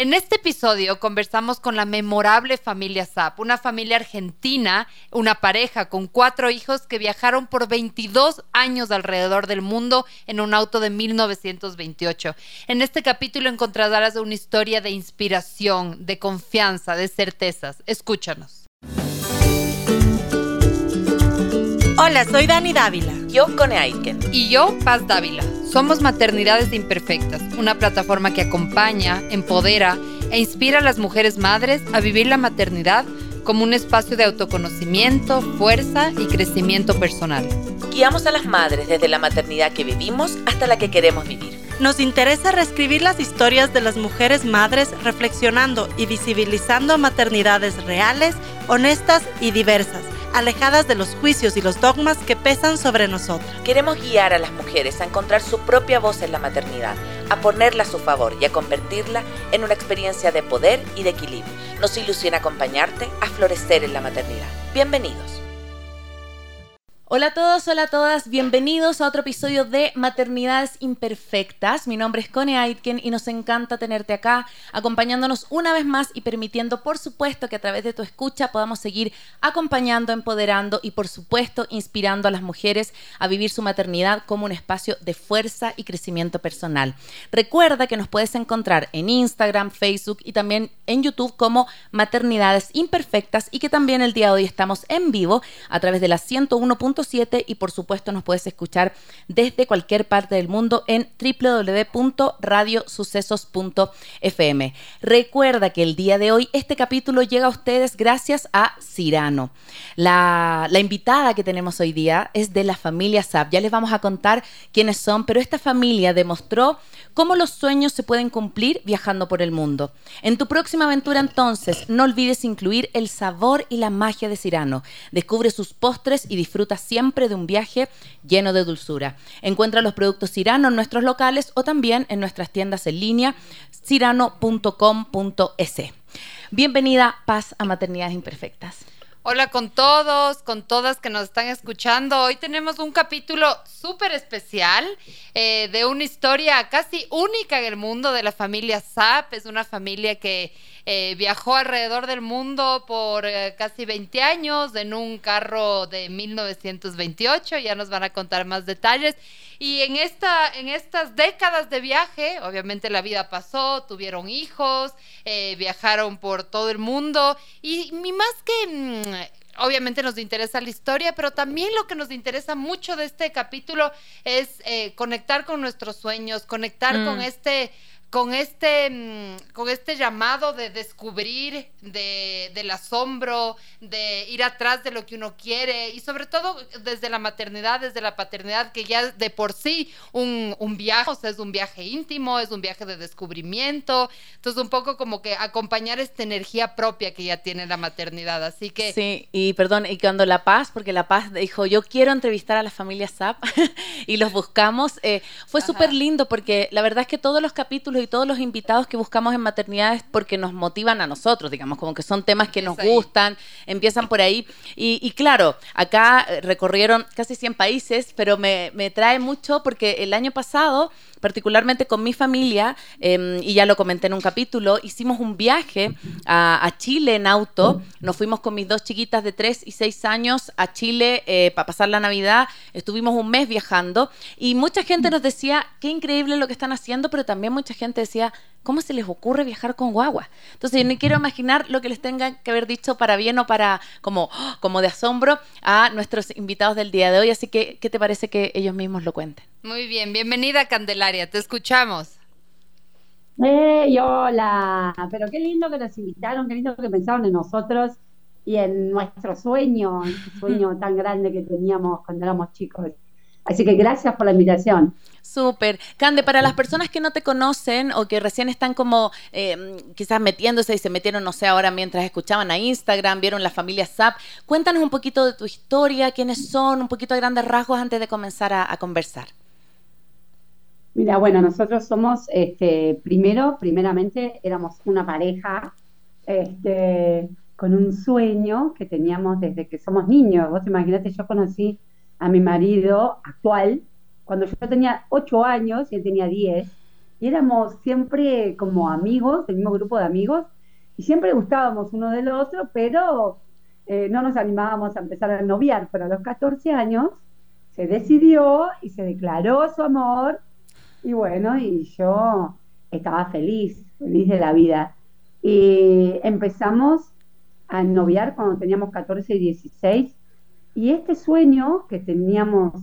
En este episodio conversamos con la memorable familia Zap, una familia argentina, una pareja con cuatro hijos que viajaron por 22 años alrededor del mundo en un auto de 1928. En este capítulo encontrarás una historia de inspiración, de confianza, de certezas. Escúchanos. Hola, soy Dani Dávila. Yo, Cone Aitken. Y yo, Paz Dávila. Somos Maternidades Imperfectas, una plataforma que acompaña, empodera e inspira a las mujeres madres a vivir la maternidad como un espacio de autoconocimiento, fuerza y crecimiento personal. Guiamos a las madres desde la maternidad que vivimos hasta la que queremos vivir. Nos interesa reescribir las historias de las mujeres madres reflexionando y visibilizando maternidades reales, honestas y diversas alejadas de los juicios y los dogmas que pesan sobre nosotras. Queremos guiar a las mujeres a encontrar su propia voz en la maternidad, a ponerla a su favor y a convertirla en una experiencia de poder y de equilibrio. Nos ilusiona acompañarte a florecer en la maternidad. Bienvenidos. Hola a todos, hola a todas, bienvenidos a otro episodio de Maternidades Imperfectas. Mi nombre es Connie Aitken y nos encanta tenerte acá, acompañándonos una vez más y permitiendo, por supuesto, que a través de tu escucha podamos seguir acompañando, empoderando y, por supuesto, inspirando a las mujeres a vivir su maternidad como un espacio de fuerza y crecimiento personal. Recuerda que nos puedes encontrar en Instagram, Facebook y también en YouTube como Maternidades Imperfectas y que también el día de hoy estamos en vivo a través de la 101 y por supuesto nos puedes escuchar desde cualquier parte del mundo en www.radiosucesos.fm. Recuerda que el día de hoy este capítulo llega a ustedes gracias a Cirano. La, invitada que tenemos hoy día es de la familia SAP. Ya les vamos a contar quiénes son, pero esta familia demostró cómo los sueños se pueden cumplir viajando por el mundo. En tu próxima aventura entonces, no olvides incluir el sabor y la magia de Cirano. Descubre sus postres y disfruta siempre de un viaje lleno de dulzura. Encuentra los productos Cirano en nuestros locales o también en nuestras tiendas en línea cirano.com.es. Bienvenida, Paz a Maternidades Imperfectas. Hola con todos, con todas que nos están escuchando. Hoy tenemos un capítulo súper especial eh, de una historia casi única en el mundo de la familia Zap. Es una familia que eh, viajó alrededor del mundo por eh, casi 20 años en un carro de 1928. Ya nos van a contar más detalles. Y en, esta, en estas décadas de viaje, obviamente la vida pasó, tuvieron hijos, eh, viajaron por todo el mundo. Y, más que mm, obviamente nos interesa la historia, pero también lo que nos interesa mucho de este capítulo es conectar con nuestros sueños, conectar con mm. este con este, mm, con este llamado de descubrir, de, del asombro, de ir atrás de lo que uno quiere y sobre todo desde la maternidad, desde la paternidad, que ya de por sí un, un viaje, o sea, es un viaje íntimo, es un viaje de descubrimiento, entonces un poco como que acompañar esta energía propia que ya tiene la maternidad, así que... Sí, y perdón, y cuando La Paz, porque La Paz dijo, yo quiero entrevistar a la familia Zap y los buscamos, eh, fue súper lindo porque la verdad es que todos los capítulos y todos los invitados que buscamos en maternidades porque nos motivan a nosotros, digamos, como que son temas que nos gustan, empiezan por ahí. Y, claro, acá eh, recorrieron casi 100 países, pero me, me trae mucho porque el año pasado particularmente con mi familia, em, y ya lo comenté en un capítulo, hicimos un viaje a, Chile en auto. Nos fuimos con mis dos chiquitas de 3 y 6 años a Chile eh, para pasar la Navidad. Estuvimos un mes viajando y mucha gente nos decía, qué increíble lo que están haciendo, pero también mucha gente decía, ¿cómo se les ocurre viajar con guagua? Entonces, yo no quiero imaginar lo que les tengan que haber dicho para bien o para como, como de asombro a nuestros invitados del día de hoy. Así que, ¿qué te parece que ellos mismos lo cuenten? Muy bien, bienvenida Candelaria, te escuchamos. ¡Hey, hola! Pero qué lindo que nos invitaron, qué lindo que pensaron en nosotros y en nuestro sueño, el sueño tan grande que teníamos cuando éramos chicos. Así que gracias por la invitación. Súper. Cande, para las personas que no te conocen o que recién están como eh, quizás metiéndose y se metieron, no sé, ahora mientras escuchaban a Instagram, vieron la familia Zap, cuéntanos un poquito de tu historia, quiénes son, un poquito de grandes rasgos antes de comenzar a conversar. Mira, bueno, nosotros somos, este, primero, primeramente, éramos una pareja este, con un sueño que teníamos desde que somos niños. Vos imaginate, yo conocí a mi marido actual cuando yo tenía ocho años y él tenía diez. y éramos siempre como amigos, el mismo grupo de amigos, y siempre gustábamos uno del otro, pero eh, no nos animábamos a empezar a noviar, pero a los 14 años se decidió y se declaró su amor, y bueno, y yo estaba feliz, feliz de la vida. Y empezamos a noviar cuando teníamos 14 y 16, y este sueño que teníamos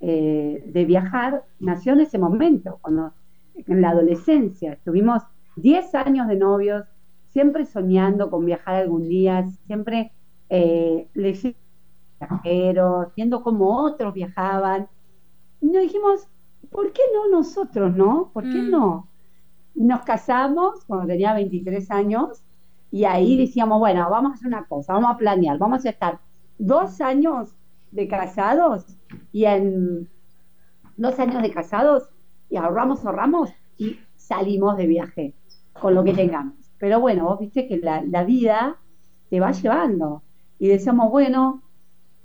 eh, de viajar nació en ese momento, cuando en la adolescencia. Estuvimos 10 años de novios, siempre soñando con viajar algún día, siempre eh, leyendo viendo cómo otros viajaban. Y nos dijimos, ¿por qué no nosotros, no? ¿Por qué mm. no? Nos casamos cuando tenía 23 años y ahí decíamos, bueno, vamos a hacer una cosa, vamos a planear, vamos a estar dos años de casados y en dos años de casados y ahorramos, ahorramos y salimos de viaje con lo que tengamos. Pero bueno, vos viste que la, vida te va llevando y decíamos, bueno,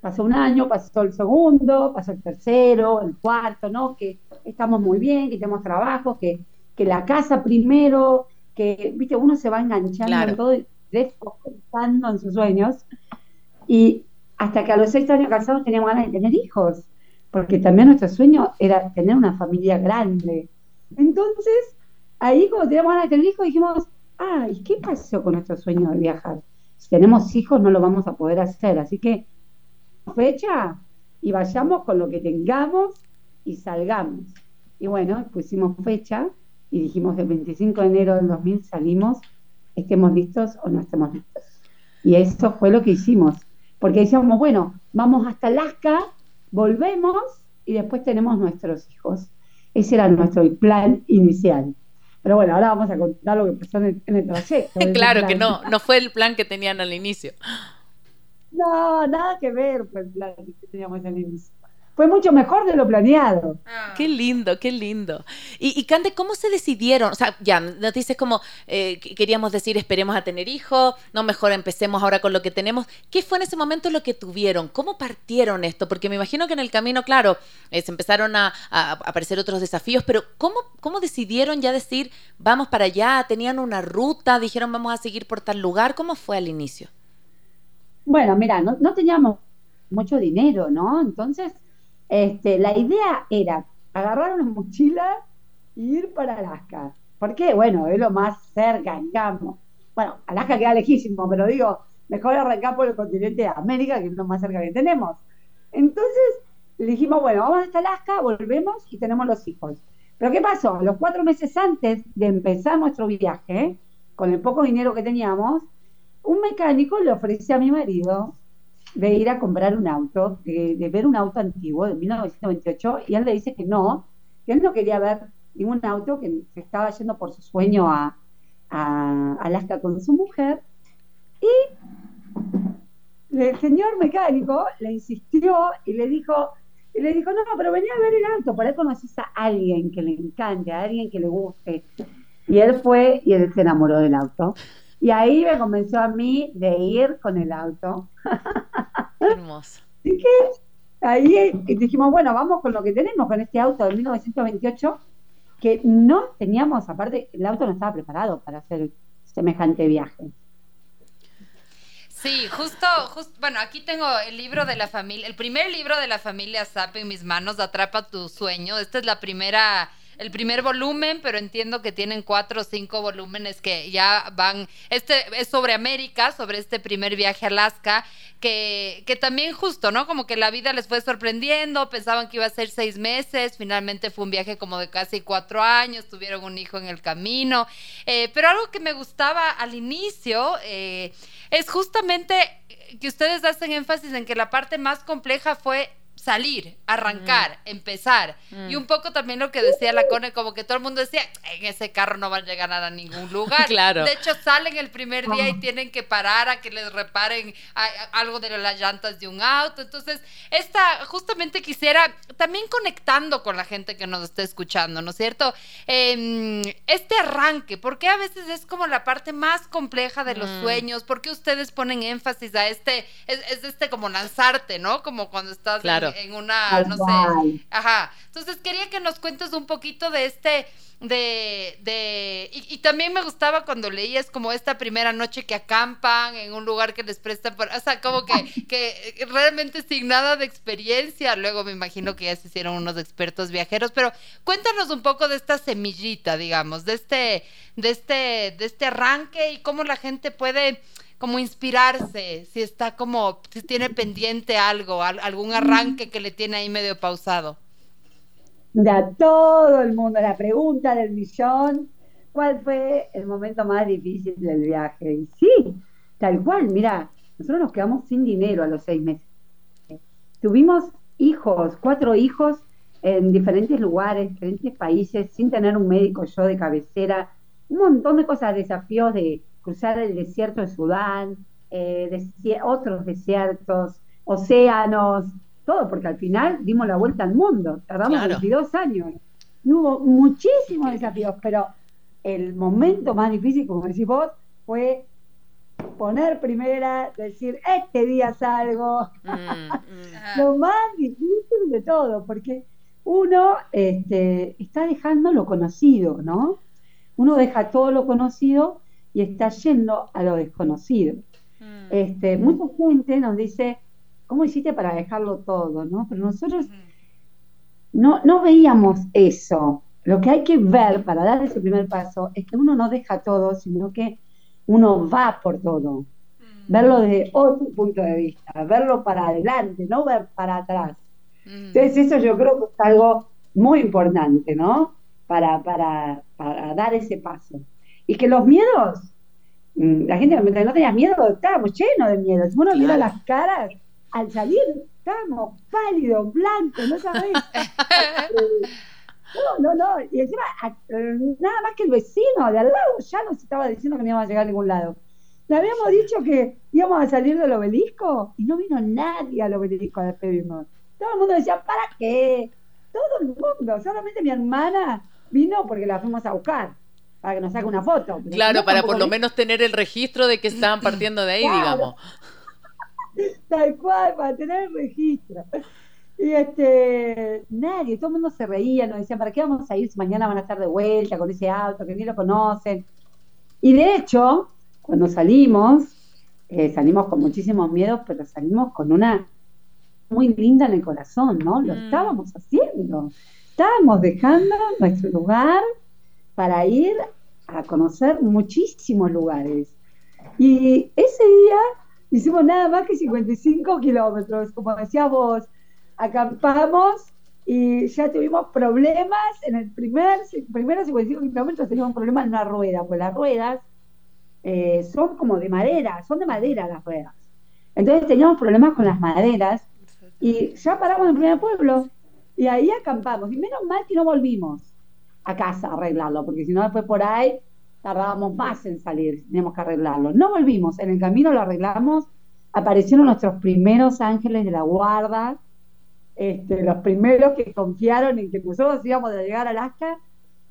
pasó un año, pasó el segundo, pasó el tercero, el cuarto, ¿no? Que estamos muy bien, que tenemos trabajo, que, que la casa primero, que, viste, uno se va enganchando en todo, desfocalizando en sus sueños. Y hasta que a los seis años casados teníamos ganas de tener hijos, porque también nuestro sueño era tener una familia grande. Entonces, ahí cuando teníamos ganas de tener hijos, dijimos, ay, ¿qué pasó con nuestro sueño de viajar? Si tenemos hijos no lo vamos a poder hacer, así que fecha y vayamos con lo que tengamos y salgamos. Y bueno, pusimos fecha y dijimos el 25 de enero del 2000 salimos, estemos listos o no estemos listos. Y eso fue lo que hicimos porque decíamos, bueno, vamos hasta Alaska, volvemos y después tenemos nuestros hijos. Ese era nuestro plan inicial. Pero bueno, ahora vamos a contar lo que pasó en el, trayecto. claro que no, no fue el plan que tenían al inicio. No, nada que ver con el plan que teníamos al inicio fue mucho mejor de lo planeado. Ah. Qué lindo, qué lindo. Y, y Cande, ¿cómo se decidieron? O sea, ya, nos dices como eh, queríamos decir esperemos a tener hijos, no, mejor empecemos ahora con lo que tenemos. ¿Qué fue en ese momento lo que tuvieron? ¿Cómo partieron esto? Porque me imagino que en el camino, claro, eh, se empezaron a, aparecer otros desafíos, pero ¿cómo, ¿cómo decidieron ya decir vamos para allá? ¿Tenían una ruta? ¿Dijeron vamos a seguir por tal lugar? ¿Cómo fue al inicio? Bueno, mira, no, no teníamos mucho dinero, ¿no? Entonces este, la idea era agarrar una mochila y ir para Alaska. ¿Por qué? Bueno, es lo más cerca, digamos. Bueno, Alaska queda lejísimo, pero digo, mejor arrancar por el continente de América, que es lo más cerca que tenemos. Entonces, le dijimos, bueno, vamos hasta Alaska, volvemos y tenemos los hijos. Pero ¿qué pasó? Los cuatro meses antes de empezar nuestro viaje, con el poco dinero que teníamos, un mecánico le ofrece a mi marido de ir a comprar un auto, de, ver un auto antiguo de 1928, y él le dice que no, que él no quería ver ningún auto, que se estaba yendo por su sueño a, Alaska con su mujer, y el señor mecánico le insistió y le dijo, y le dijo, no, pero venía a ver el auto, por ahí conoces a alguien que le encante, a alguien que le guste. Y él fue y él se enamoró del auto. Y ahí me convenció a mí de ir con el auto. hermoso. Así que ahí dijimos, bueno, vamos con lo que tenemos, con este auto de 1928, que no teníamos, aparte, el auto no estaba preparado para hacer semejante viaje. Sí, justo, justo, bueno, aquí tengo el libro de la familia, el primer libro de la familia Zap en mis manos, Atrapa tu sueño. Esta es la primera el primer volumen, pero entiendo que tienen cuatro o cinco volúmenes que ya van. Este es sobre América, sobre este primer viaje a Alaska, que, que también justo, ¿no? Como que la vida les fue sorprendiendo, pensaban que iba a ser seis meses, finalmente fue un viaje como de casi cuatro años, tuvieron un hijo en el camino. Eh, pero algo que me gustaba al inicio eh, es justamente que ustedes hacen énfasis en que la parte más compleja fue salir, arrancar, empezar. Mm. Y un poco también lo que decía la Cone, como que todo el mundo decía, en ese carro no van a llegar a ningún lugar. claro. De hecho, salen el primer día y tienen que parar a que les reparen algo de las llantas de un auto. Entonces, esta, justamente quisiera, también conectando con la gente que nos está escuchando, ¿no es cierto? Em, este arranque, porque a veces es como la parte más compleja de los mm. sueños? ¿Por qué ustedes ponen énfasis a este, es, este como lanzarte, ¿no? Como cuando estás en, una, no sé. Ajá. Entonces quería que nos cuentes un poquito de este de, de y, también me gustaba cuando leías como esta primera noche que acampan en un lugar que les presta por, o sea, como que, que realmente sin nada de experiencia, luego me imagino que ya se hicieron unos expertos viajeros, pero cuéntanos un poco de esta semillita, digamos, de este, de este, de este arranque y cómo la gente puede como inspirarse, si está como, si tiene pendiente algo, algún arranque que le tiene ahí medio pausado a todo el mundo, la pregunta del millón, ¿cuál fue el momento más difícil del viaje? Y sí, tal cual, mira, nosotros nos quedamos sin dinero a los seis meses. Tuvimos hijos, cuatro hijos en diferentes lugares, diferentes países, sin tener un médico yo de cabecera, un montón de cosas, desafíos de cruzar el desierto de Sudán, eh, otros desiertos, océanos, todo, porque al final dimos la vuelta al mundo, tardamos 22 años. Y hubo muchísimos desafíos, pero el momento más difícil, como decís vos, fue poner primera, decir, este día salgo. Mm, mm. lo más difícil de todo, porque uno este, está dejando lo conocido, ¿no? Uno deja todo lo conocido y está yendo a lo desconocido. Mm. Este, mucha gente nos dice, ¿cómo hiciste para dejarlo todo? ¿no? Pero nosotros no, no veíamos eso. Lo que hay que ver para dar ese primer paso es que uno no deja todo, sino que uno va por todo. Mm. Verlo desde otro punto de vista, verlo para adelante, no ver para atrás. Mm. Entonces eso yo creo que es algo muy importante, ¿no? Para, para, para dar ese paso. Y que los miedos, mm, la gente no tenías miedo, estábamos llenos de miedos. Uno mira las caras al salir estábamos pálidos, blancos, no sabés. no, no, no. Y encima, nada más que el vecino de al lado ya nos estaba diciendo que no íbamos a llegar a ningún lado. Le habíamos dicho que íbamos a salir del obelisco y no vino nadie al obelisco a despedirnos. Todo el mundo decía, ¿para qué? Todo el mundo. Solamente mi hermana vino porque la fuimos a buscar para que nos saque una foto. claro, para por lo menos tener el registro de que estaban partiendo de ahí, digamos. Tal cual, para tener el registro. Y este, nadie, todo el mundo se reía, nos decían, ¿para qué vamos a ir si mañana van a estar de vuelta con ese auto que ni lo conocen? Y de hecho, cuando salimos, eh, salimos con muchísimos miedos, pero salimos con una muy linda en el corazón, ¿no? Lo mm. estábamos haciendo. Estábamos dejando nuestro lugar para ir a conocer muchísimos lugares. Y ese día hicimos nada más que 55 kilómetros, como decía vos, acampamos y ya tuvimos problemas en el primer, primeros 55 kilómetros teníamos problemas en una rueda, pues las ruedas eh, son como de madera, son de madera las ruedas. Entonces teníamos problemas con las maderas y ya paramos en el primer pueblo y ahí acampamos. Y menos mal que no volvimos a casa arreglarlo, porque si no después por ahí tardábamos más en salir, teníamos que arreglarlo. No volvimos, en el camino lo arreglamos, aparecieron nuestros primeros ángeles de la guarda, este, los primeros que confiaron en que nosotros íbamos a llegar a Alaska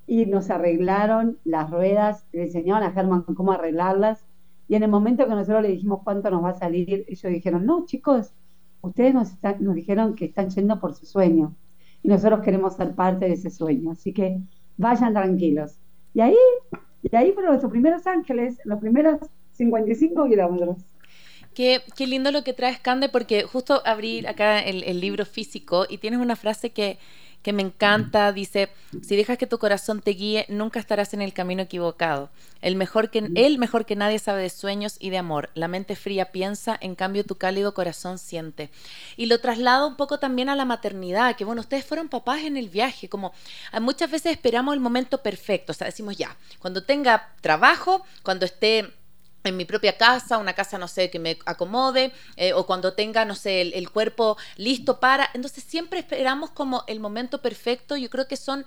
y nos arreglaron las ruedas, le enseñaron a Germán cómo arreglarlas. Y en el momento que nosotros le dijimos cuánto nos va a salir, ellos dijeron, no, chicos, ustedes nos, nos dijeron que están yendo por su sueño y nosotros queremos ser parte de ese sueño. Así que vayan tranquilos. Y ahí y ahí fueron nuestros primeros ángeles, los primeros 55 kilómetros. Qué, qué lindo lo que traes, Cande, porque justo abrí acá el, el libro físico y tienes una frase que, que me encanta, dice, si dejas que tu corazón te guíe, nunca estarás en el camino equivocado. El mejor que, él mejor que nadie sabe de sueños y de amor. La mente fría piensa, en cambio tu cálido corazón siente. Y lo traslado un poco también a la maternidad, que bueno, ustedes fueron papás en el viaje, como muchas veces esperamos el momento perfecto, o sea, decimos ya, cuando tenga trabajo, cuando esté en mi propia casa, una casa, no sé, que me acomode, eh, o cuando tenga, no sé, el, cuerpo listo para. Entonces siempre esperamos como el momento perfecto. Yo creo que son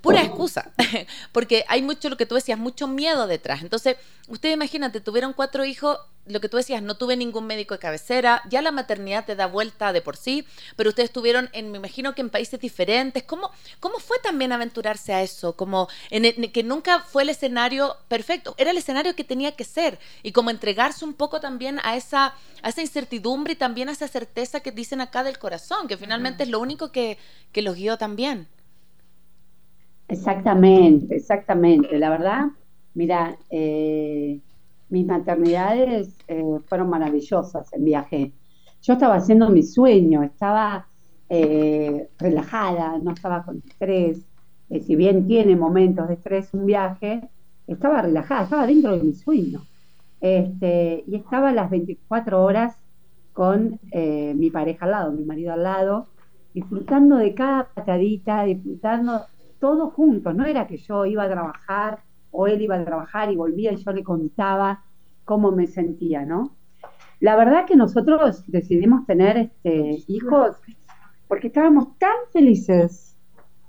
pura excusa, porque hay mucho lo que tú decías, mucho miedo detrás. Entonces, ustedes imagínate, tuvieron cuatro hijos, lo que tú decías, no tuve ningún médico de cabecera, ya la maternidad te da vuelta de por sí, pero ustedes estuvieron, en, me imagino que en países diferentes. ¿Cómo, cómo fue también aventurarse a eso? Como en, que nunca fue el escenario perfecto, era el escenario que tenía que ser y como entregarse un poco también a esa, a esa incertidumbre y también a esa certeza que dicen acá del corazón, que finalmente es lo único que, que los guió también. Exactamente, exactamente. La verdad, mira, eh, mis maternidades eh, fueron maravillosas en viaje. Yo estaba haciendo mi sueño, estaba eh, relajada, no estaba con estrés. si bien tiene momentos de estrés un viaje, estaba relajada, estaba dentro de mi sueño. Este, y estaba las 24 horas con mi pareja al lado, mi marido al lado, disfrutando de cada patadita, disfrutando todos juntos, no era que yo iba a trabajar o él iba a trabajar y volvía y yo le contaba cómo me sentía, ¿no? La verdad que nosotros decidimos tener este, hijos porque estábamos tan felices,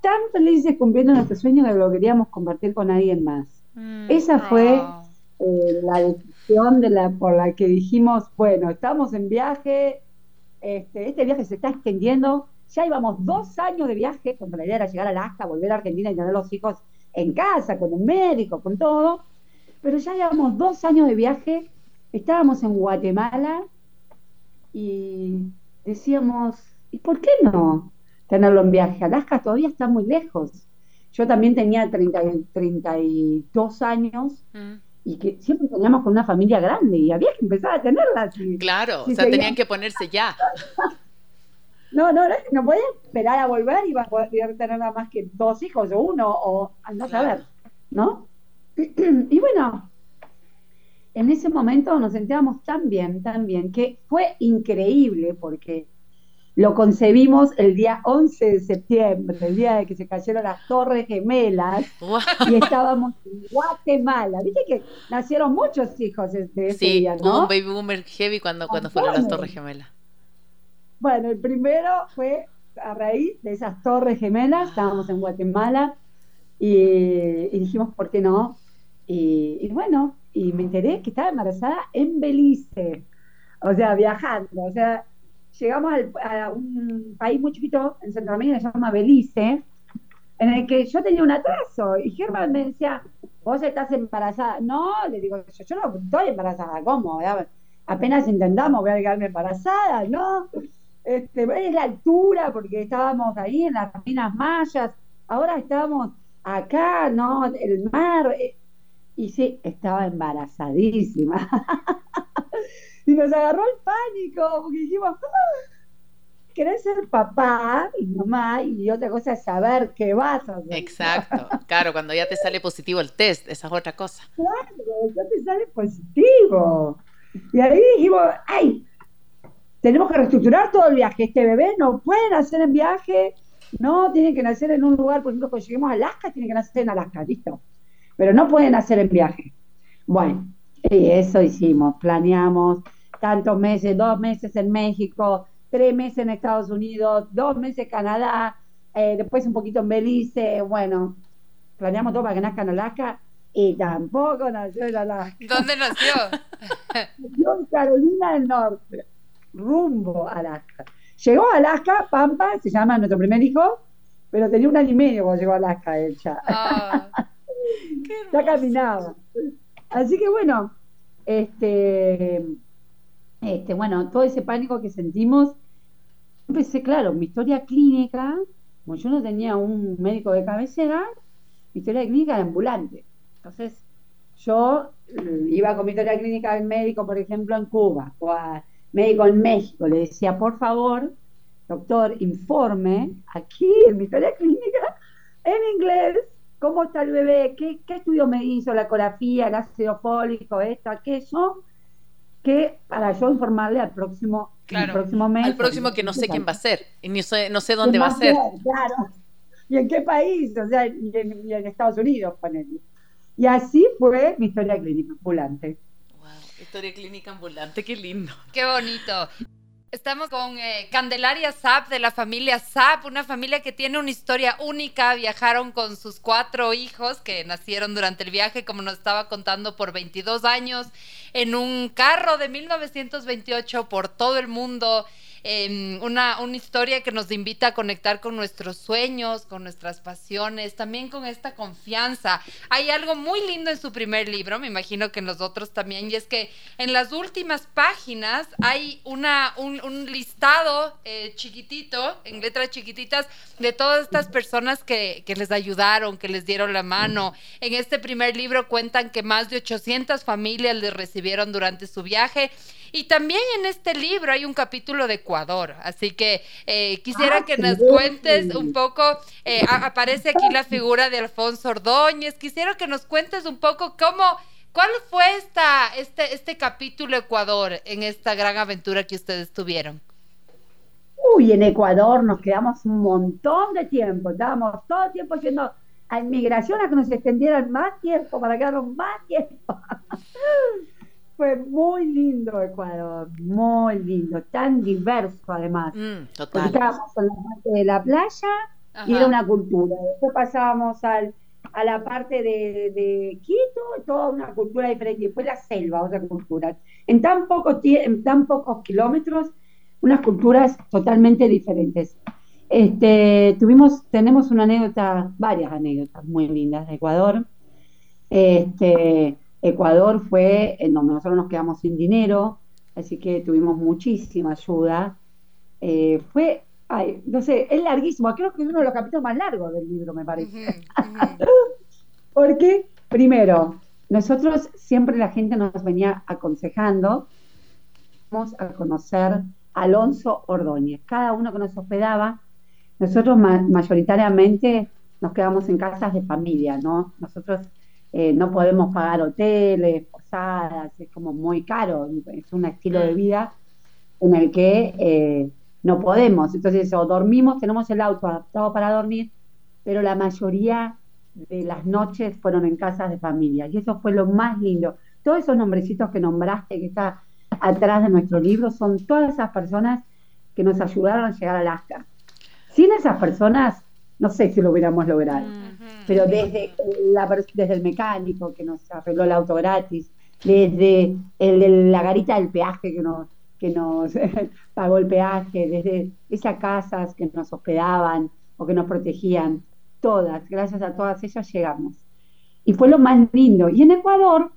tan felices cumpliendo nuestro sueño que lo queríamos compartir con alguien más. Mm, Esa fue eh, la decisión de la, por la que dijimos, bueno, estamos en viaje, este, este viaje se está extendiendo, ya íbamos dos años de viaje, cuando la idea era llegar a Alaska, volver a Argentina y tener los hijos en casa, con un médico, con todo. Pero ya llevamos dos años de viaje, estábamos en Guatemala y decíamos, ¿y por qué no tenerlo en viaje? Alaska todavía está muy lejos. Yo también tenía 30, 32 años. Mm. y que siempre teníamos con una familia grande y había que empezar a tenerla. claro, o sea, tenían que ponerse ya. No, no, no, no podía esperar a volver y va a poder tener nada más que dos hijos o uno, o no saber, ¿no? Y bueno, en ese momento nos sentíamos tan bien, tan bien, que fue increíble porque lo concebimos el día 11 de septiembre, el día de que se cayeron las Torres Gemelas, y estábamos en Guatemala. Viste que nacieron muchos hijos de ese día, ¿no? un baby boomer heavy cuando, cuando fueron las Torres Gemelas. Bueno, el primero fue a raíz de esas torres gemelas, estábamos en Guatemala y, dijimos, ¿por qué no? Y, bueno, y me enteré que estaba embarazada en Belice, o sea, viajando, o sea, llegamos a un país muy chiquito en Centroamérica que se llama Belice, en el que yo tenía un atraso y Germán me decía, vos estás embarazada. No, le digo, yo, yo no estoy embarazada, ¿cómo? Apenas intentamos, voy a quedarme embarazada, ¿no? Este, es la altura, porque estábamos ahí en las minas mayas, ahora estamos acá, ¿no? El mar. Eh, y sí, estaba embarazadísima. y nos agarró el pánico, porque dijimos, ah, querés ser papá y mamá, y otra cosa es saber qué vas a hacer. Exacto, claro, cuando ya te sale positivo el test, esa es otra cosa. Claro, ya te sale positivo. Y ahí dijimos, ay, tenemos que reestructurar todo el viaje. Este bebé no puede nacer en viaje, no, tiene que nacer en un lugar, por ejemplo, cuando lleguemos a Alaska, tiene que nacer en Alaska, listo. Pero no puede nacer en viaje. Bueno, y eso hicimos, planeamos tantos meses, dos meses en México, tres meses en Estados Unidos, dos meses en Canadá, eh, después un poquito en Belice, bueno, planeamos todo para que nazca en Alaska y tampoco nació en Alaska. ¿Dónde nació? nació en Carolina del Norte rumbo a Alaska. Llegó a Alaska, Pampa, se llama nuestro primer hijo, pero tenía un año y medio cuando llegó a Alaska él ya. Ah, ya caminaba. Así que bueno, este, este, bueno, todo ese pánico que sentimos, empecé, claro, mi historia clínica, como yo no tenía un médico de cabecera, mi historia clínica era ambulante. Entonces, yo eh, iba con mi historia clínica al médico, por ejemplo, en Cuba, o a, médico en México le decía, por favor, doctor, informe aquí en mi historia clínica, en inglés, cómo está el bebé, qué, estudio me hizo, la ecografía, el ácido fólico, esto, aquello, que para yo informarle al próximo, próximo mes. Al próximo que no sé quién va a ser, y ni sé, no sé dónde va a ser. Claro. ¿Y en qué país? O sea, y en, Estados Unidos, ponele. Y así fue mi historia clínica ambulante. Historia clínica ambulante, qué lindo. Qué bonito. Estamos con eh, Candelaria Zap de la familia Zap, una familia que tiene una historia única. Viajaron con sus cuatro hijos que nacieron durante el viaje, como nos estaba contando, por 22 años en un carro de 1928 por todo el mundo. Em, una, una historia que nos invita a conectar con nuestros sueños, con nuestras pasiones, también con esta confianza. Hay algo muy lindo en su primer libro, me imagino que en los otros también, y es que en las últimas páginas hay una, un, listado eh, chiquitito, en letras chiquititas, de todas estas personas que, que les ayudaron, que les dieron la mano. En este primer libro cuentan que más de 800 familias les recibieron durante su viaje y también en este libro hay un capítulo de Ecuador, así que eh, quisiera ah, que nos cuentes un poco, eh, aparece aquí la figura de Alfonso Ordóñez, quisiera que nos cuentes un poco cómo, cuál fue esta, este, este capítulo Ecuador en esta gran aventura que ustedes tuvieron. Uy, en Ecuador nos quedamos un montón de tiempo, estábamos todo el tiempo yendo a inmigración a que nos extendieran más tiempo, para quedarnos más tiempo. fue muy lindo Ecuador, muy lindo, tan diverso además. Mm, total. estábamos en la parte de la playa y era una cultura. Después pasábamos al, a la parte de, Quito, toda una cultura diferente. Después la selva, otra cultura. En tan, poco en tan pocos kilómetros, unas culturas totalmente diferentes. Este, tuvimos, tenemos una anécdota, varias anécdotas muy lindas de Ecuador. Este, Ecuador fue en donde nosotros nos quedamos sin dinero, así que tuvimos muchísima ayuda. Eh, fue, ay, no sé, es larguísimo, creo que es uno de los capítulos más largos del libro, me parece. Porque, primero, nosotros siempre la gente nos venía aconsejando, vamos a conocer a Alonso Ordóñez, cada uno que nos hospedaba, nosotros mayoritariamente nos quedamos en casas de familia, ¿no? Nosotros eh, no podemos pagar hoteles, posadas, es como muy caro, es un estilo de vida en el que eh, no podemos. Entonces, o dormimos, tenemos el auto adaptado para dormir, pero la mayoría de las noches fueron en casas de familia. Y eso fue lo más lindo. Todos esos nombrecitos que nombraste, que está atrás de nuestro libro, son todas esas personas que nos ayudaron a llegar a Alaska. Sin esas personas, no sé si lo hubiéramos logrado. Pero desde, la, desde el mecánico que nos arregló el auto gratis, desde el, la garita del peaje que nos, que nos pagó el peaje, desde esas casas que nos hospedaban o que nos protegían, todas, gracias a todas ellas llegamos. Y fue lo más lindo. Y en Ecuador,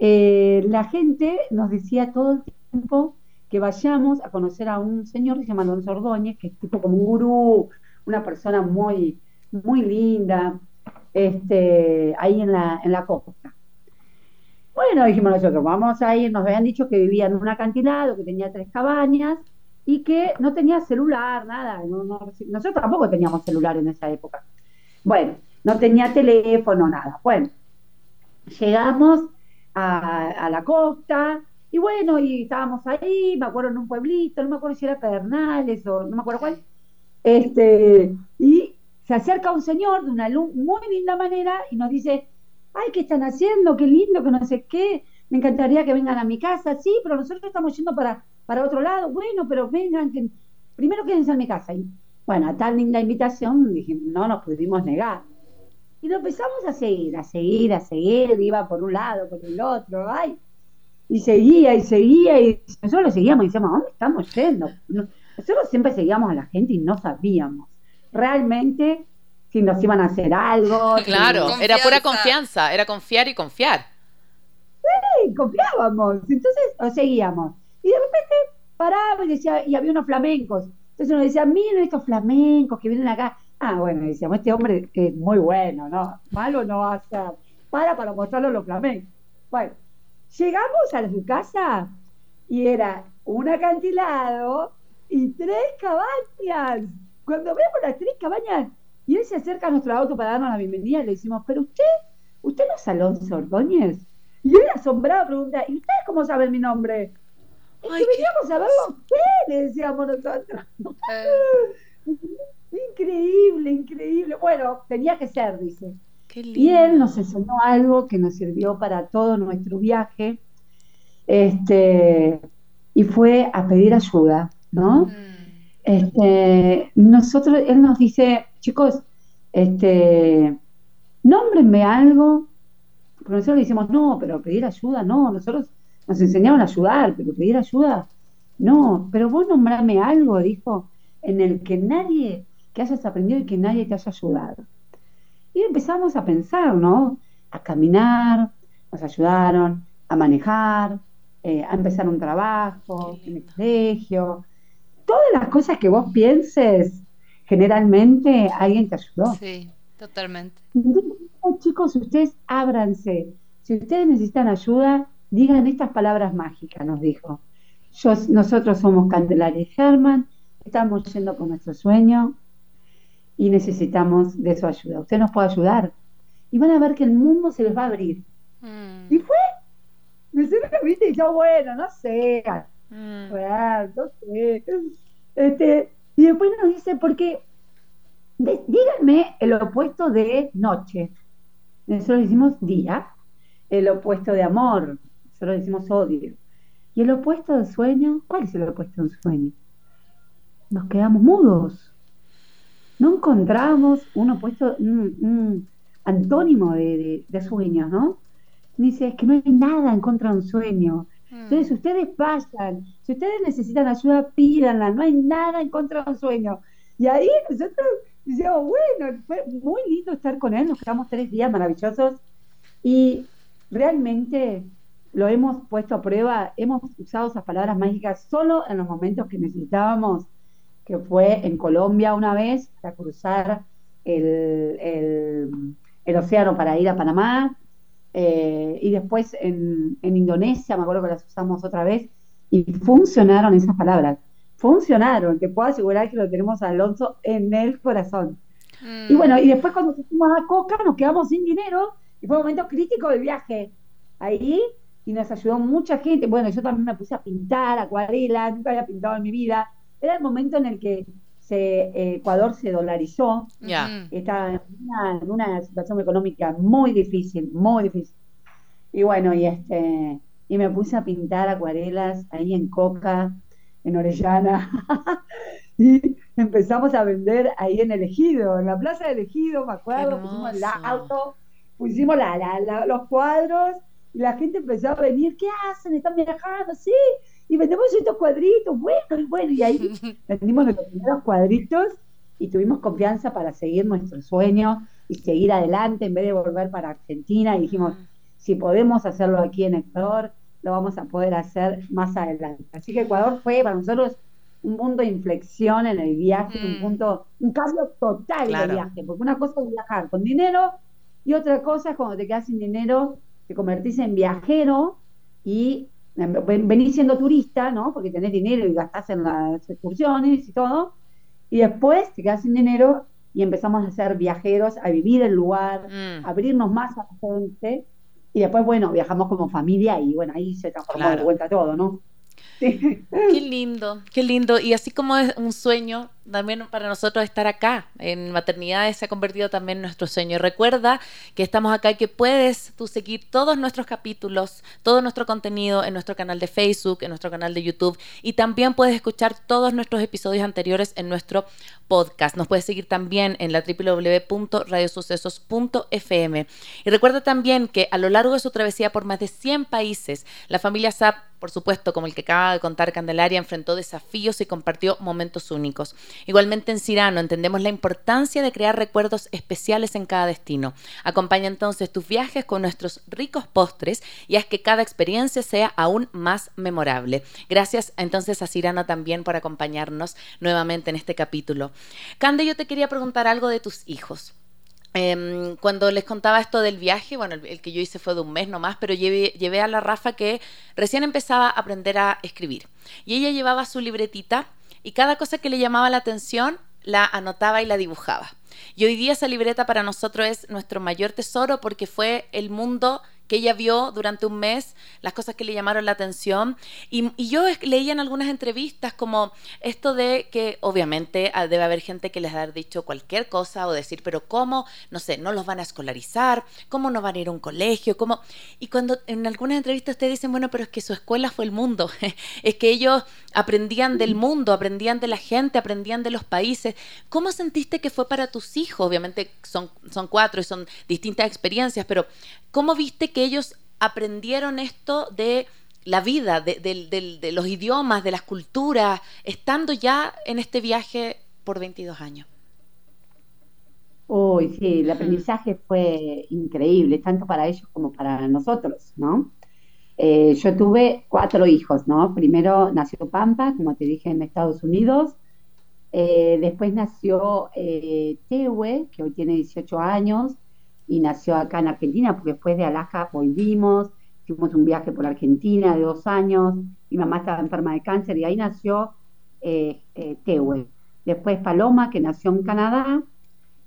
eh, la gente nos decía todo el tiempo que vayamos a conocer a un señor que se llama Alonso Ordóñez, que es tipo como un gurú, una persona muy, muy linda, este, ahí en la, en la costa. Bueno, dijimos nosotros, vamos a ir, nos habían dicho que vivía en un acantilado, que tenía tres cabañas y que no tenía celular, nada. nosotros tampoco teníamos celular en esa época. Bueno, no tenía teléfono, nada. Bueno, llegamos a, la costa y bueno, y estábamos ahí, me acuerdo en un pueblito, no me acuerdo si era Pedernales o no me acuerdo cuál. Este, y se acerca un señor de una muy linda manera y nos dice, ay, ¿qué están haciendo? Qué lindo, que no sé qué, me encantaría que vengan a mi casa, sí, pero nosotros estamos yendo para, para otro lado, bueno, pero vengan, que... primero quédense en mi casa. Y, bueno, a tan linda invitación, dije, no nos pudimos negar. Y lo empezamos a seguir, a seguir, a seguir, iba por un lado, por el otro, ay, y seguía y seguía, y nosotros lo seguíamos y decíamos, ¿a dónde estamos yendo? Nosotros siempre seguíamos a la gente y no sabíamos realmente si nos iban a hacer algo. Claro, era pura confianza, era confiar y confiar. Sí, confiábamos. Entonces seguíamos. Y de repente paraba y decía, y había unos flamencos. Entonces nos decía, miren estos flamencos que vienen acá. Ah, bueno, decíamos, este hombre es muy bueno, ¿no? Malo no va a ser. Para para mostrarlo los flamencos. Bueno, llegamos a su casa y era un acantilado y tres cabañas. Cuando vemos las tres cabañas y él se acerca a nuestro auto para darnos la bienvenida, le decimos, pero usted, ¿usted no es Alonso Ordóñez? Y él asombrado pregunta, ¿y ustedes cómo saben mi nombre? Es que veníamos a verlo a usted, le decíamos nosotros. Eh. increíble, increíble. Bueno, tenía que ser, dice. Y él nos enseñó algo que nos sirvió para todo nuestro viaje. Este, y fue a pedir ayuda ¿no? Este, nosotros, él nos dice, chicos, este, nómbrenme algo, porque nosotros le decimos, no, pero pedir ayuda, no, nosotros nos enseñaron a ayudar, pero pedir ayuda, no, pero vos nombrame algo, dijo, en el que nadie, que hayas aprendido y que nadie te haya ayudado. Y empezamos a pensar, ¿no? A caminar, nos ayudaron a manejar, eh, a empezar un trabajo en el colegio. Todas las cosas que vos pienses, generalmente alguien te ayudó. Sí, totalmente. chicos, ustedes ábranse. Si ustedes necesitan ayuda, digan estas palabras mágicas, nos dijo. Yo, nosotros somos Candelaria y Germán, estamos yendo con nuestro sueño y necesitamos de su ayuda. Usted nos puede ayudar y van a ver que el mundo se les va a abrir. Mm. Y fue, me viste, y yo, bueno, no sé, mm. no sé. Este, y después nos dice, porque díganme el opuesto de noche. Nosotros decimos día, el opuesto de amor, nosotros decimos odio. Y el opuesto de sueño, ¿cuál es el opuesto de un sueño? Nos quedamos mudos. No encontramos un opuesto, un, antónimo de, sueños, ¿no? Dice, es que no hay nada en contra de un sueño. Mm. Entonces, ustedes pasan, si ustedes necesitan ayuda, pídanla, no hay nada en contra de un sueño. Y ahí nosotros decíamos, bueno, fue muy lindo estar con él, nos quedamos tres días maravillosos y realmente lo hemos puesto a prueba, hemos usado esas palabras mágicas solo en los momentos que necesitábamos, que fue en Colombia una vez para cruzar el, océano para ir a Panamá, eh, y después en, Indonesia, me acuerdo que las usamos otra vez, y funcionaron esas palabras, funcionaron, te puedo asegurar que lo tenemos a Alonso en el corazón. Mm. Y bueno, y después cuando fuimos a Coca nos quedamos sin dinero, y fue un momento crítico del viaje. Ahí y nos ayudó mucha gente. Bueno, yo también me puse a pintar acuarela, nunca había pintado en mi vida. Era el momento en el que se, eh, Ecuador se dolarizó, Ya. estaba en una, situación económica muy difícil, muy difícil. Y bueno, y este y me puse a pintar acuarelas ahí en Coca, en Orellana. y empezamos a vender ahí en el Ejido, en la plaza del Ejido, me acuerdo, pusimos el auto, pusimos la, los cuadros y la gente empezó a venir, ¿qué hacen? ¿Están viajando? Sí, y vendemos estos cuadritos, bueno, y bueno, y ahí vendimos los primeros cuadritos y tuvimos confianza para seguir nuestro sueño y seguir adelante en vez de volver para Argentina y dijimos, si podemos hacerlo aquí en Ecuador, lo vamos a poder hacer más adelante. Así que Ecuador fue para nosotros un punto de inflexión en el viaje, un mm. punto, un cambio total en el viaje, porque una cosa es viajar con dinero y otra cosa es cuando te quedas sin dinero te convertís en viajero y venís siendo turista, ¿no? Porque tenés dinero y gastás en las excursiones y todo, y después te quedás sin dinero y empezamos a ser viajeros, a vivir el lugar, mm. a abrirnos más a la gente, y después, bueno, viajamos como familia y bueno, ahí se transformó de vuelta todo, ¿no? Qué lindo, qué lindo. Y así como es un sueño, también para nosotros estar acá en maternidad se ha convertido también en nuestro sueño. Recuerda que estamos acá y que puedes tú seguir todos nuestros capítulos, todo nuestro contenido en nuestro canal de Facebook, en nuestro canal de YouTube y también puedes escuchar todos nuestros episodios anteriores en nuestro podcast. Nos puedes seguir también en la www.radiosucesos.fm. Y recuerda también que a lo largo de su travesía por más de 100 países, la familia SAP, por supuesto, como el que acaba de contar Candelaria, enfrentó desafíos y compartió momentos únicos. Igualmente en Cirano entendemos la importancia de crear recuerdos especiales en cada destino. Acompaña entonces tus viajes con nuestros ricos postres y haz que cada experiencia sea aún más memorable. Gracias entonces a Cirano también por acompañarnos nuevamente en este capítulo. Cande, yo te quería preguntar algo de tus hijos. Em, cuando les contaba esto del viaje, bueno, el, que yo hice fue de un mes nomás, pero llevé, llevé a la Rafa que recién empezaba a aprender a escribir. Y ella llevaba su libretita y cada cosa que le llamaba la atención la anotaba y la dibujaba. Y hoy día esa libreta para nosotros es nuestro mayor tesoro porque fue el mundo que ella vio durante un mes, las cosas que le llamaron la atención. Y, yo leía en algunas entrevistas como esto de que obviamente ah, debe haber gente que les ha dicho cualquier cosa o decir, pero ¿cómo? No sé, no los van a escolarizar, ¿cómo no van a ir a un colegio? ¿Cómo? Y cuando en algunas entrevistas ustedes dicen, bueno, pero es que su escuela fue el mundo, es que ellos aprendían del mundo, aprendían de la gente, aprendían de los países. ¿Cómo sentiste que fue para tus hijos? Obviamente son, son cuatro y son distintas experiencias, pero ¿cómo viste que ellos aprendieron esto de la vida, de, los idiomas, de las culturas, estando ya en este viaje por 22 años? Uy, sí, el aprendizaje fue increíble, tanto para ellos como para nosotros, ¿no? Eh, yo tuve cuatro hijos, ¿no? Primero nació Pampa, como te dije, en Estados Unidos. Eh, después nació eh, Tewe, que hoy tiene 18 años, y nació acá en Argentina, porque después de Alaska volvimos, hicimos un viaje por Argentina de dos años, mi mamá estaba enferma de cáncer y ahí nació eh, eh. Después Paloma, que nació en Canadá,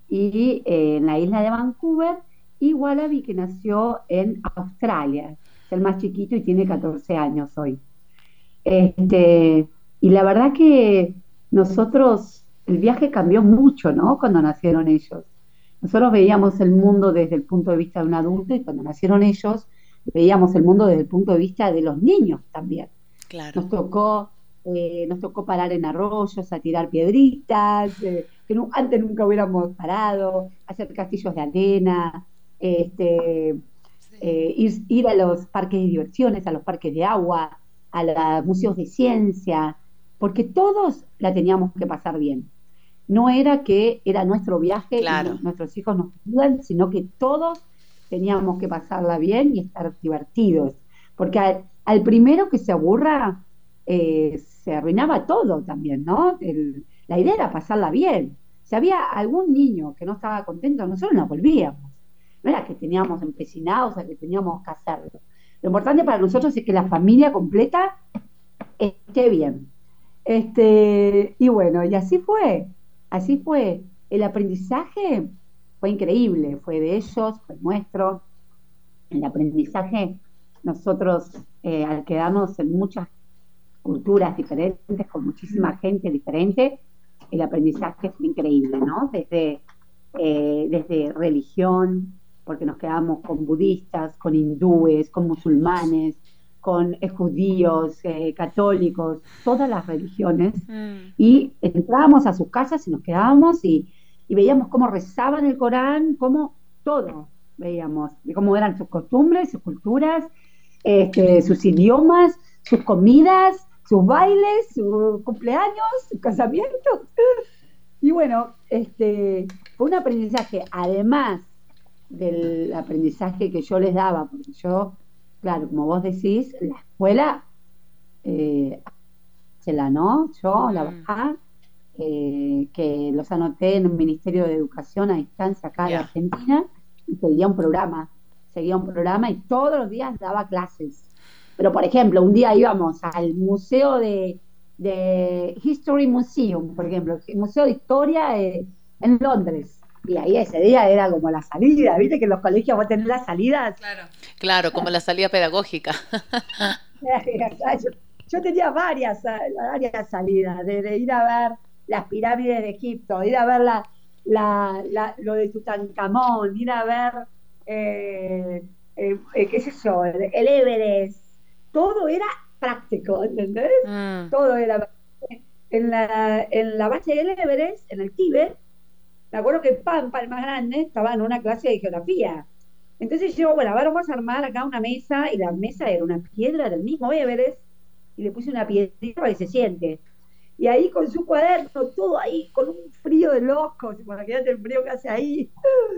y eh, en la isla de Vancouver, y Wallaby, que nació en Australia, es el más chiquito y tiene 14 años hoy. Este, y la verdad que nosotros, el viaje cambió mucho, ¿no? Cuando nacieron ellos nosotros veíamos el mundo desde el punto de vista de un adulto y cuando nacieron ellos veíamos el mundo desde el punto de vista de los niños también. Claro. Nos tocó, eh, nos tocó parar en arroyos, a tirar piedritas, eh, que antes nunca hubiéramos parado, hacer castillos de arena, este, eh, ir, ir, a los parques de diversiones, a los parques de agua, a los museos de ciencia, porque todos la teníamos que pasar bien no era que era nuestro viaje y nuestros hijos nos ayudan, sino que todos teníamos que pasarla bien y estar divertidos. Porque al, primero que se aburra, eh, se arruinaba todo también, ¿no? la idea era pasarla bien. Si había algún niño que no estaba contento, nosotros nos volvíamos. No era que teníamos empecinados, o que teníamos que hacerlo. Lo importante para nosotros es que la familia completa esté bien. Este, y bueno, y así fue. Así fue. El aprendizaje fue increíble, fue de ellos, fue nuestro. El aprendizaje, nosotros eh, al quedarnos en muchas culturas diferentes, con muchísima gente diferente, el aprendizaje fue increíble, ¿no? Desde, eh, desde religión, porque nos quedamos con budistas, con hindúes, con musulmanes, con eh, judíos, eh, católicos, todas las religiones, mm. y entrábamos a sus casas y nos quedábamos y, veíamos cómo rezaban el Corán, cómo todo veíamos, cómo eran sus costumbres, sus culturas, este, sus idiomas, sus comidas, sus bailes, sus cumpleaños, sus casamientos. Y bueno, este, fue un aprendizaje, además del aprendizaje que yo les daba, porque yo claro, como vos decís, la escuela, eh, se la no, yo, la mm. bajá, eh, que los anoté en un Ministerio de Educación a distancia acá en Argentina, y seguía un programa, seguía un programa y todos los días daba clases. Pero, por ejemplo, un día íbamos al Museo de, History Museum, por ejemplo, el Museo de Historia eh, en Londres y ahí ese día era como la salida, ¿viste? Que en los colegios vos tenés las salidas. Claro, claro como la salida pedagógica. yo, tenía varias, varias salidas, de, ir a ver las pirámides de Egipto, ir a ver la, lo de Tutankamón, ir a ver, eh, eh, eh, qué sé yo, el Everest. Todo era práctico, ¿entendés? Mm. Todo era en la, en la base del Everest, en el Tíbet, me acuerdo que Pampa, el más grande, estaba en una clase de geografía. Entonces yo, bueno, ahora vamos a armar acá una mesa, y la mesa era una piedra del mismo Everest, y le puse una piedrita para que se siente. Y ahí con su cuaderno, todo ahí, con un frío de locos, imagínate el frío que hace ahí,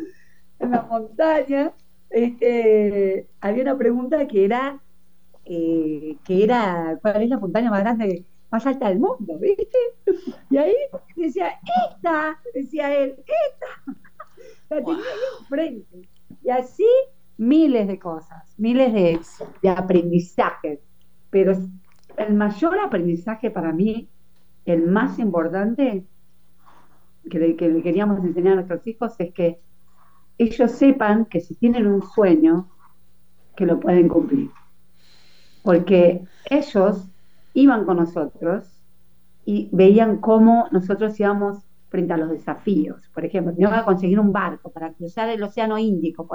en la montaña, este, había una pregunta que era, eh, que era, ¿cuál es la montaña más grande más alta del mundo, ¿viste? Y ahí decía, esta, decía él, esta. La tenía ahí enfrente. Y así miles de cosas, miles de, de aprendizajes. Pero el mayor aprendizaje para mí, el más importante que, que le queríamos enseñar a nuestros hijos es que ellos sepan que si tienen un sueño, que lo pueden cumplir. Porque ellos iban con nosotros y veían cómo nosotros íbamos frente a los desafíos. Por ejemplo, teníamos que conseguir un barco para cruzar el Océano Índico,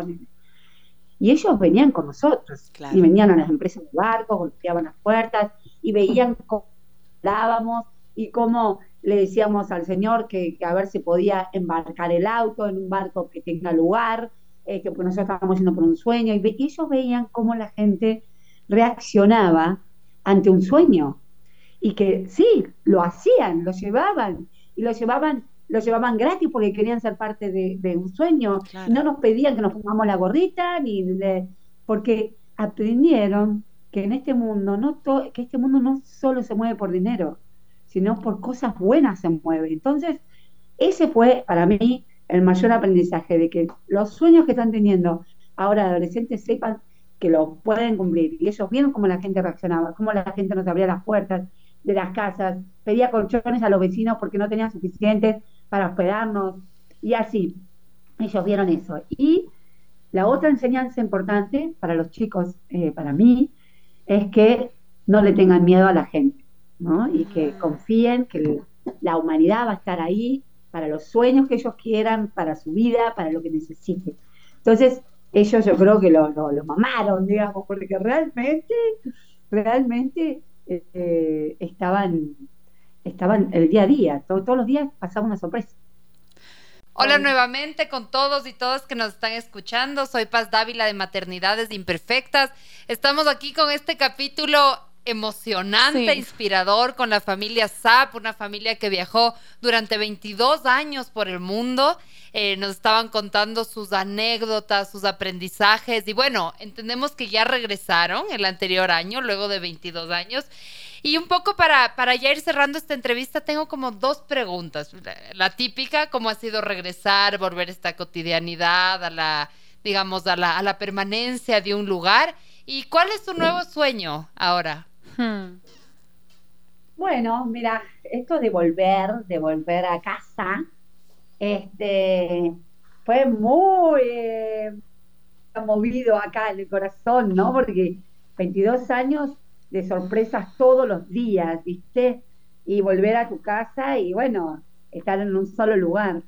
Y ellos venían con nosotros. Y venían a las empresas de barcos, golpeaban las puertas y veían cómo hablábamos y cómo le decíamos al señor que, a ver si podía embarcar el auto en un barco que tenga lugar, eh, que nosotros estábamos yendo por un sueño, y, ellos veían cómo la gente reaccionaba ante un sueño, y que sí, lo hacían, lo llevaban, y lo llevaban lo llevaban gratis porque querían ser parte de, un sueño, no nos pedían que nos pongamos la gorrita, ni porque aprendieron que en este mundo, no que este mundo no solo se mueve por dinero, sino por cosas buenas se mueve. Entonces, ese fue para mí el mayor aprendizaje, de que los sueños que están teniendo ahora adolescentes sepan que lo pueden cumplir. Y ellos vieron cómo la gente reaccionaba, cómo la gente nos abría las puertas de las casas, pedía colchones a los vecinos porque no tenían suficientes para hospedarnos, y así. Ellos vieron eso. Y la otra enseñanza importante para los chicos, eh, para mí, es que no le tengan miedo a la gente. Y que confíen que la humanidad va a estar ahí para los sueños que ellos quieran, para su vida, para lo que necesiten. Entonces, ellos yo creo que lo, lo, mamaron, digamos, porque realmente, realmente eh, estaban, estaban el día a día, todos los días pasaba una sorpresa. Hola nuevamente con todos y todas que nos están escuchando. Soy Paz Dávila de Maternidades Imperfectas. Estamos aquí con este capítulo emocionante, inspirador con la familia Zap, una familia que viajó durante 22 años por el mundo. Eh, nos estaban contando sus anécdotas, sus aprendizajes y bueno, entendemos que ya regresaron el anterior año, luego de 22 años. Y un poco para, para ya ir cerrando esta entrevista, tengo como dos preguntas. La, típica, ¿cómo ha sido regresar, volver a esta cotidianidad, a la, digamos, a la, a la permanencia de un lugar? ¿Y cuál es tu nuevo sueño ahora? Bueno, mira, esto de volver, de volver a casa, este, fue muy eh, movido acá el corazón, ¿no? Porque 22 años de sorpresas todos los días, ¿viste? Y volver a tu casa y bueno, estar en un solo lugar.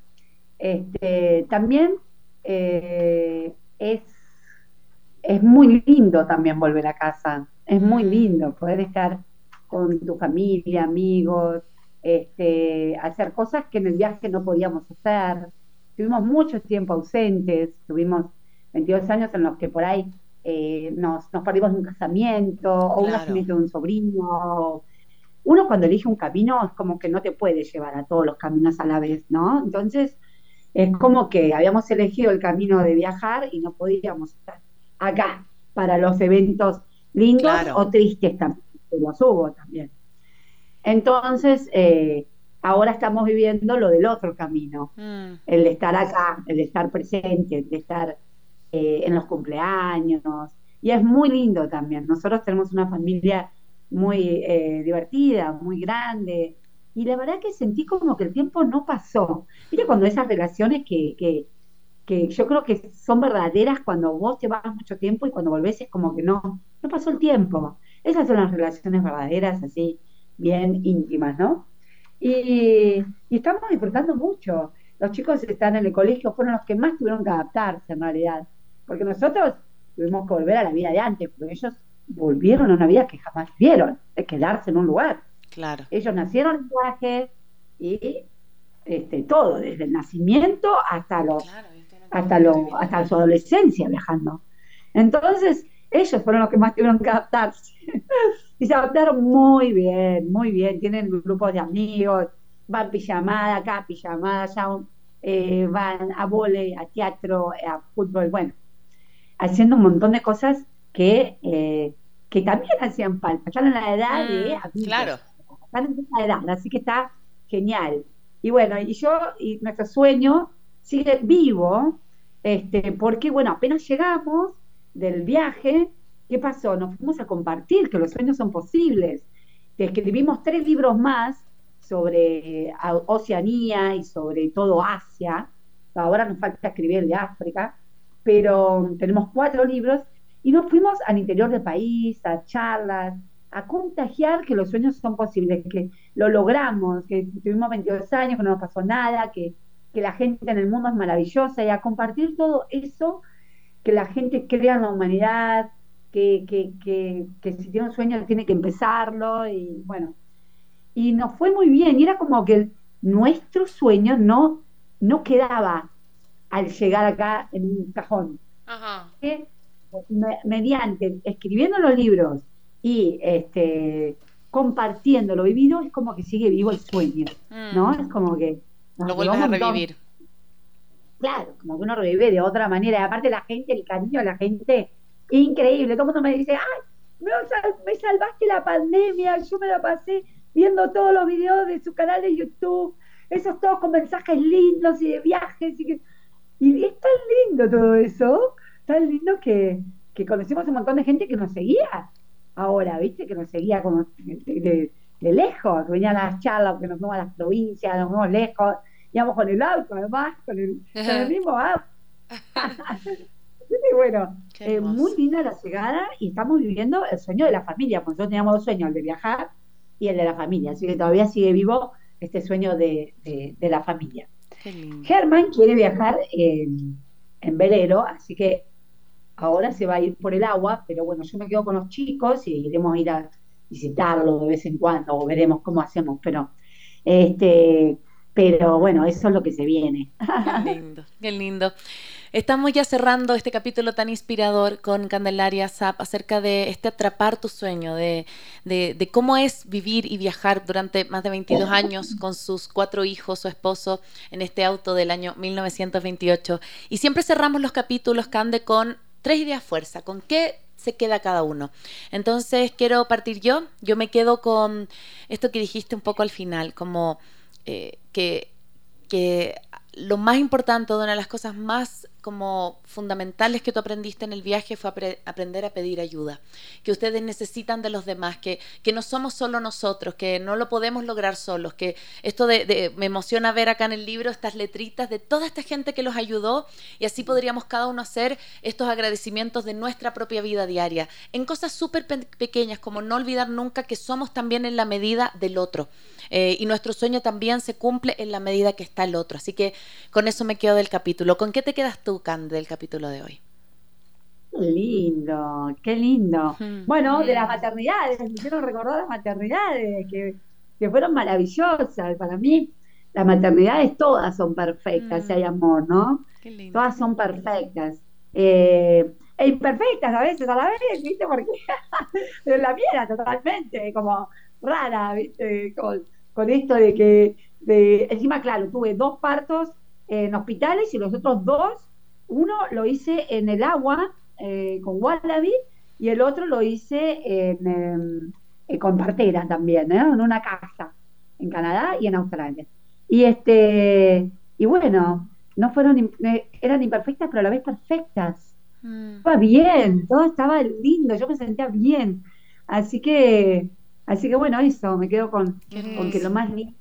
Este, también eh, es, es muy lindo también volver a casa es muy lindo poder estar con tu familia, amigos, este, hacer cosas que en el viaje no podíamos hacer. Tuvimos mucho tiempo ausentes, tuvimos 22 años en los que por ahí eh, nos, nos perdimos un casamiento o un nacimiento de un sobrino. Uno cuando elige un camino es como que no te puede llevar a todos los caminos a la vez, ¿no? Entonces es como que habíamos elegido el camino de viajar y no podíamos estar acá para los eventos lindos o tristes también, los hubo también. Entonces, eh, ahora estamos viviendo lo del otro camino, mm. el de estar acá, el de estar presente, el de estar eh, en los cumpleaños. Y es muy lindo también. Nosotros tenemos una familia muy eh, divertida, muy grande. Y la verdad que sentí como que el tiempo no pasó. Mira cuando esas relaciones que, que, que yo creo que son verdaderas cuando vos te vas mucho tiempo y cuando volvés es como que no, no pasó el tiempo. Esas son las relaciones verdaderas, así, bien íntimas, ¿no? Y, estamos disfrutando mucho. Los chicos están en el colegio, fueron los que más tuvieron que adaptarse en realidad, porque nosotros tuvimos que volver a la vida de antes, porque ellos volvieron a una vida que jamás vieron, de quedarse en un lugar. Claro. Ellos nacieron en viaje y este, todo, desde el nacimiento hasta los hasta, lo, hasta su adolescencia viajando. Entonces, ellos fueron los que más tuvieron que adaptarse. y se adaptaron muy bien, muy bien. Tienen grupos de amigos, van pijamada acá, pijamada allá, eh, van a vole, a teatro, a fútbol, bueno, haciendo un montón de cosas que, eh, que también hacían falta. Están en la edad de mm, Claro. Están en esa edad, así que está genial. Y bueno, y yo, y nuestro sueño sigue vivo, este, porque bueno, apenas llegamos del viaje, ¿qué pasó? Nos fuimos a compartir que los sueños son posibles. Escribimos tres libros más sobre Oceanía y sobre todo Asia. Ahora nos falta escribir de África, pero tenemos cuatro libros Y nos fuimos al interior del país, a charlas, a contagiar que los sueños son posibles, que lo logramos, que tuvimos 22 años, que no nos pasó nada, que, que la gente en el mundo es maravillosa y a compartir todo eso, que la gente crea en la humanidad, que, que, que, que si tiene un sueño tiene que empezarlo y bueno, y nos fue muy bien y era como que nuestro sueño no, no quedaba al llegar acá en un cajón. Ajá. Que me- mediante escribiendo los libros y este compartiendo lo vivido es como que sigue vivo el sueño, ¿no? Es como que nos Lo un a revivir. Claro, como que uno revive de otra manera. Y aparte la gente, el cariño de la gente, increíble. Todo el mundo me dice, ay, me, me salvaste la pandemia, yo me la pasé viendo todos los videos de su canal de YouTube, esos todos con mensajes lindos y de viajes. Y, que- y es tan lindo todo eso, tan lindo que, que conocimos un montón de gente que nos seguía ahora, ¿viste? Que nos seguía como de, de- de lejos, que venían a las charlas, que nos fuimos a las provincias, nos fuimos lejos, íbamos con el auto, además, con el, con el mismo auto. y bueno, eh, muy linda la llegada y estamos viviendo el sueño de la familia, porque nosotros teníamos dos sueños, el de viajar y el de la familia, así que todavía sigue vivo este sueño de, de- de la familia. Germán quiere viajar en, en velero, así que ahora se va a ir por el agua, pero bueno, yo me quedo con los chicos y iremos a ir a visitarlo de vez en cuando o veremos cómo hacemos, pero este, pero bueno, eso es lo que se viene. Qué lindo, qué lindo. Estamos ya cerrando este capítulo tan inspirador con Candelaria Zap acerca de este atrapar tu sueño, de, de- cómo es vivir y viajar durante más de 22 años con sus cuatro hijos, su esposo, en este auto del año 1928. Y siempre cerramos los capítulos, Cande, con tres ideas fuerza. ¿Con qué se queda cada uno? Entonces quiero partir yo. Yo me quedo con esto que dijiste un poco al final, como eh, que lo más importante, una de las cosas más como fundamentales que tú aprendiste en el viaje fue apre- aprender a pedir ayuda, que ustedes necesitan de los demás, que, que no somos solo nosotros, que no lo podemos lograr solos, que esto de, de- me emociona ver acá en el libro estas letritas de toda esta gente que los ayudó y así podríamos cada uno hacer estos agradecimientos de nuestra propia vida diaria, en cosas súper pe- pequeñas como no olvidar nunca que somos también en la medida del otro. Eh, y nuestro sueño también se cumple en la medida que está el otro. Así que con eso me quedo del capítulo. ¿Con qué te quedas tú, Can, del capítulo de hoy? Qué lindo, qué lindo. Mm. Bueno, de las maternidades, me hicieron recordar las maternidades, que, que fueron maravillosas. Para mí, las maternidades todas son perfectas, Mm. si hay amor, ¿no? Qué lindo. Todas son perfectas. Eh, e imperfectas a veces, a la vez, ¿viste? Porque pero la mía era totalmente como rara, ¿viste? Con, con esto de que, de, encima, claro, tuve dos partos en hospitales y los otros dos, uno lo hice en el agua eh, con Wallaby y el otro lo hice en, em, eh, con partera también, ¿eh? en una casa en Canadá y en Australia. Y este y bueno, no fueron eh, eran imperfectas pero a la vez perfectas. Mm. Estaba bien, todo estaba lindo, yo me sentía bien. Así que así que bueno, eso, me quedo con, que lo más lindo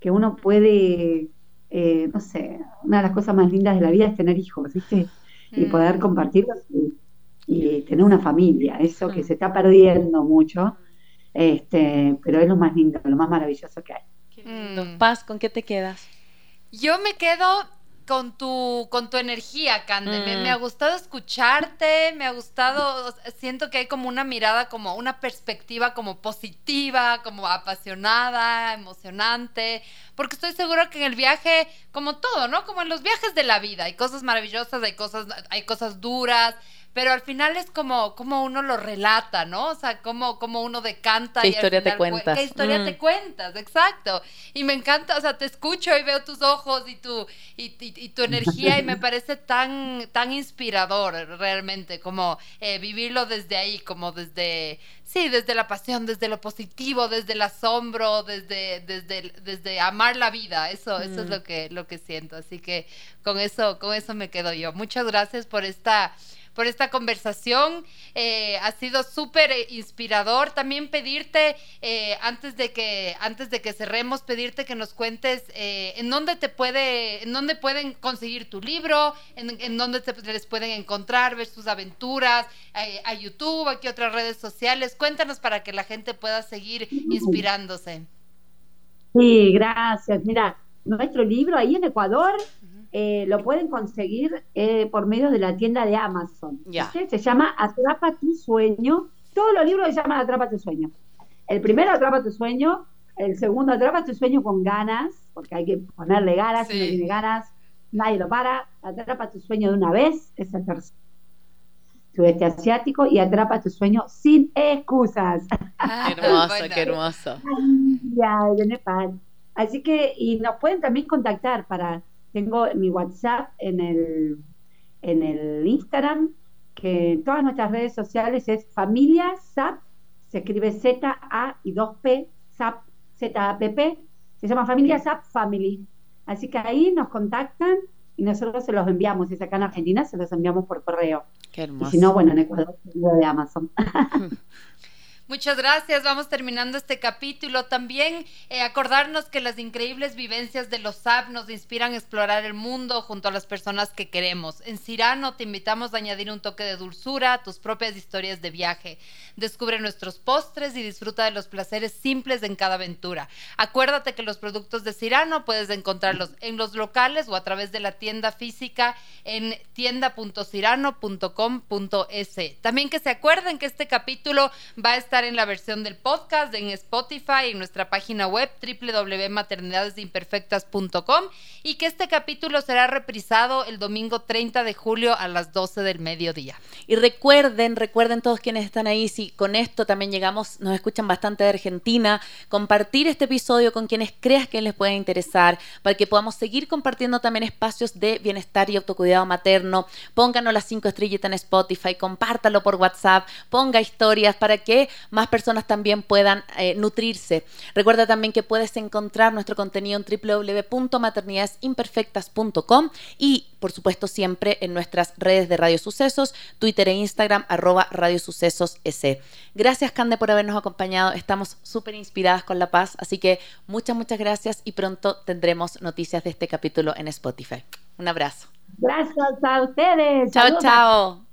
que uno puede eh, no sé, una de las cosas más lindas de la vida es tener hijos, ¿viste? Y Mm. poder compartirlos y, y tener una familia, eso que Mm. se está perdiendo mucho, este, pero es lo más lindo, lo más maravilloso que hay. Qué lindo. Mm. Paz, ¿con qué te quedas? Yo me quedo con tu, con tu energía, Cande. Me, Mm. me ha gustado escucharte, me ha gustado, siento que hay como una mirada, como una perspectiva como positiva, como apasionada, emocionante, porque estoy segura que en el viaje, como todo, ¿no? Como en los viajes de la vida, hay cosas maravillosas, hay cosas, hay cosas duras, pero al final es como, como uno lo relata, ¿no? O sea, como, como uno decanta. ¿Qué y al historia te final, pues, cuentas? ¿Qué historia Mm. te cuentas? Exacto. Y me encanta, o sea, te escucho y veo tus ojos y tu, y, y- y tu energía y me parece tan, tan inspirador realmente, como eh, vivirlo desde ahí, como desde, sí, desde la pasión, desde lo positivo, desde el asombro, desde, desde, desde amar la vida. Eso, eso es Mm. lo que, lo que siento. Así que con eso, con eso me quedo yo. Muchas gracias por esta por esta conversación. Eh, ha sido súper inspirador. También pedirte, eh, antes, de que, antes de que cerremos, pedirte que nos cuentes eh, en dónde te puede, en dónde pueden conseguir tu libro, en, en dónde te, les pueden encontrar, ver sus aventuras, a YouTube, aquí otras redes sociales. Cuéntanos para que la gente pueda seguir inspirándose. Sí, gracias. Mira, nuestro libro ahí en Ecuador eh, lo pueden conseguir eh, por medio de la tienda de Amazon. Se llama Atrapa tu sueño. Todos los libros se llaman Atrapa tu sueño. El primero Atrapa tu sueño, el segundo Atrapa tu sueño con ganas, porque hay que ponerle ganas, si no tiene ganas, nadie lo para. Atrapa tu sueño de una vez, es el tercero sudeste asiático y atrapa tu sueño sin excusas. Ah, qué hermoso, qué hermoso. Ya, de Nepal. Así que, y nos pueden también contactar para, tengo mi WhatsApp en el, en el Instagram, que en todas nuestras redes sociales es familia SAP, se escribe Z-A y 2P, SAP, Z-A-P-P, se llama familia SAP Family. Así que ahí nos contactan y nosotros se los enviamos. Si es acá en Argentina, se los enviamos por correo. Qué hermoso. Y si no, bueno, en Ecuador, de Amazon. Muchas gracias. Vamos terminando este capítulo. También eh, acordarnos que las increíbles vivencias de los SAP nos inspiran a explorar el mundo junto a las personas que queremos. En Cirano te invitamos a añadir un toque de dulzura a tus propias historias de viaje. Descubre nuestros postres y disfruta de los placeres simples en cada aventura. Acuérdate que los productos de Cirano puedes encontrarlos en los locales o a través de la tienda física en tienda.cirano.com.es. También que se acuerden que este capítulo va a estar en la versión del podcast, en Spotify, en nuestra página web www.maternidadesimperfectas.com y que este capítulo será reprisado el domingo 30 de julio a las 12 del mediodía. Y recuerden, recuerden todos quienes están ahí, si con esto también llegamos, nos escuchan bastante de Argentina, compartir este episodio con quienes creas que les pueda interesar, para que podamos seguir compartiendo también espacios de bienestar y autocuidado materno. Pónganos las cinco estrellitas en Spotify, compártalo por WhatsApp, ponga historias para que más personas también puedan eh, nutrirse. Recuerda también que puedes encontrar nuestro contenido en www.maternidadesimperfectas.com y, por supuesto, siempre en nuestras redes de Radio Sucesos, Twitter e Instagram, arroba Radio Sucesos S. Gracias, Cande, por habernos acompañado. Estamos súper inspiradas con La Paz, así que muchas, muchas gracias y pronto tendremos noticias de este capítulo en Spotify. Un abrazo. Gracias a ustedes. Chao, chao.